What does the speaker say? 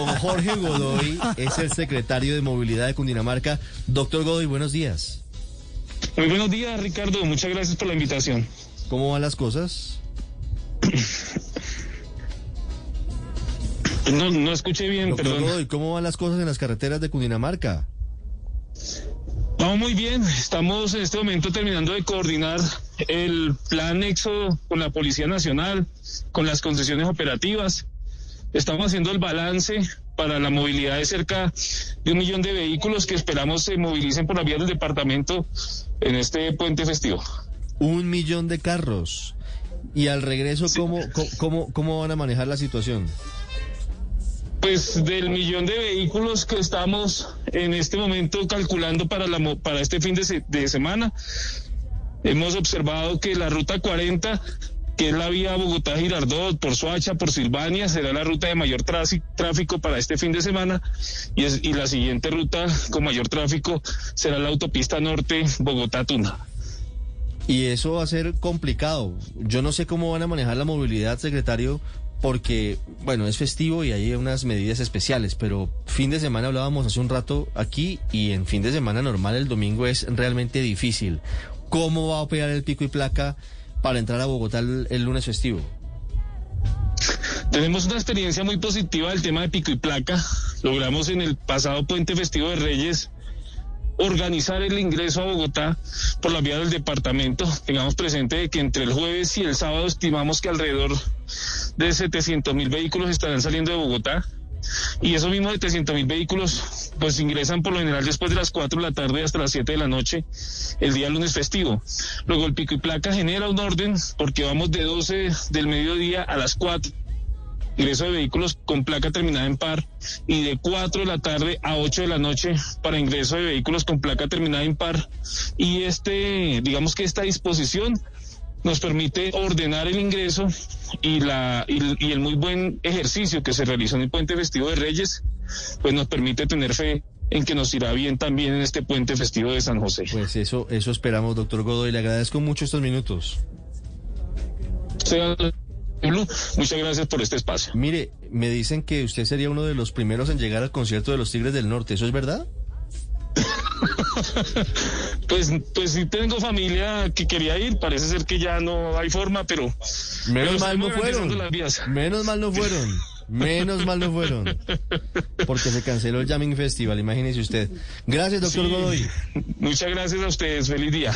Don Jorge Godoy es el secretario de Movilidad de Cundinamarca. Doctor Godoy, buenos días. Muy buenos días, Ricardo. Muchas gracias por la invitación. ¿Cómo van las cosas? No, no escuché bien, Doctor perdón. Godoy, ¿cómo van las cosas en las carreteras de Cundinamarca? Vamos muy bien. Estamos en este momento terminando de coordinar el plan Nexo con la Policía Nacional, con las concesiones operativas. Estamos haciendo el balance para la movilidad de cerca de un millón de vehículos que esperamos se movilicen por la vía del departamento en este puente festivo. Un millón de carros. Y al regreso, ¿cómo, cómo, cómo, cómo van a manejar la situación? Pues del millón de vehículos que estamos en este momento calculando para, la, para este fin de, se- de semana, hemos observado que la ruta 40, que es la vía Bogotá-Girardot, por Soacha, por Silvania, será la ruta de mayor tráfico, para este fin de semana y, y la siguiente ruta con mayor tráfico será la autopista norte Bogotá-Tuna. Y eso va a ser complicado. Yo no sé cómo van a manejar la movilidad, secretario, porque, bueno, es festivo y hay unas medidas especiales, pero fin de semana hablábamos hace un rato aquí y en fin de semana normal el domingo es realmente difícil. ¿Cómo va a operar el pico y placa para entrar a Bogotá el, lunes festivo? Tenemos una experiencia muy positiva del tema de pico y placa. Logramos en el pasado puente festivo de Reyes organizar el ingreso a Bogotá por la vía del departamento. Tengamos presente de que entre el jueves y el sábado estimamos que alrededor de 700 mil vehículos estarán saliendo de Bogotá. Y esos mismos 700 mil vehículos pues ingresan por lo general después de las 4 de la tarde hasta las 7 de la noche el día lunes festivo. Luego el pico y placa genera un orden porque vamos de 12 del mediodía a las 4 ingreso de vehículos con placa terminada en par y de 4 de la tarde a 8 de la noche para ingreso de vehículos con placa terminada en par. Y este, digamos que esta disposición nos permite ordenar el ingreso y, la, y, y el muy buen ejercicio que se realizó en el puente festivo de Reyes, pues nos permite tener fe en que nos irá bien también en este puente festivo de San José. Pues eso, eso esperamos, doctor Godoy. Le agradezco mucho estos minutos. Muchas gracias por este espacio. Mire, me dicen que usted sería uno de los primeros en llegar al concierto de los Tigres del Norte. ¿Eso es verdad? Pues, pues sí tengo familia que quería ir, parece ser que ya no hay forma, pero... Menos pero mal no fueron. las vías. Menos mal no fueron. Menos mal no fueron. Porque se canceló el Jamming Festival, imagínese usted. Gracias, doctor Sí. Godoy. Muchas gracias a ustedes, feliz día.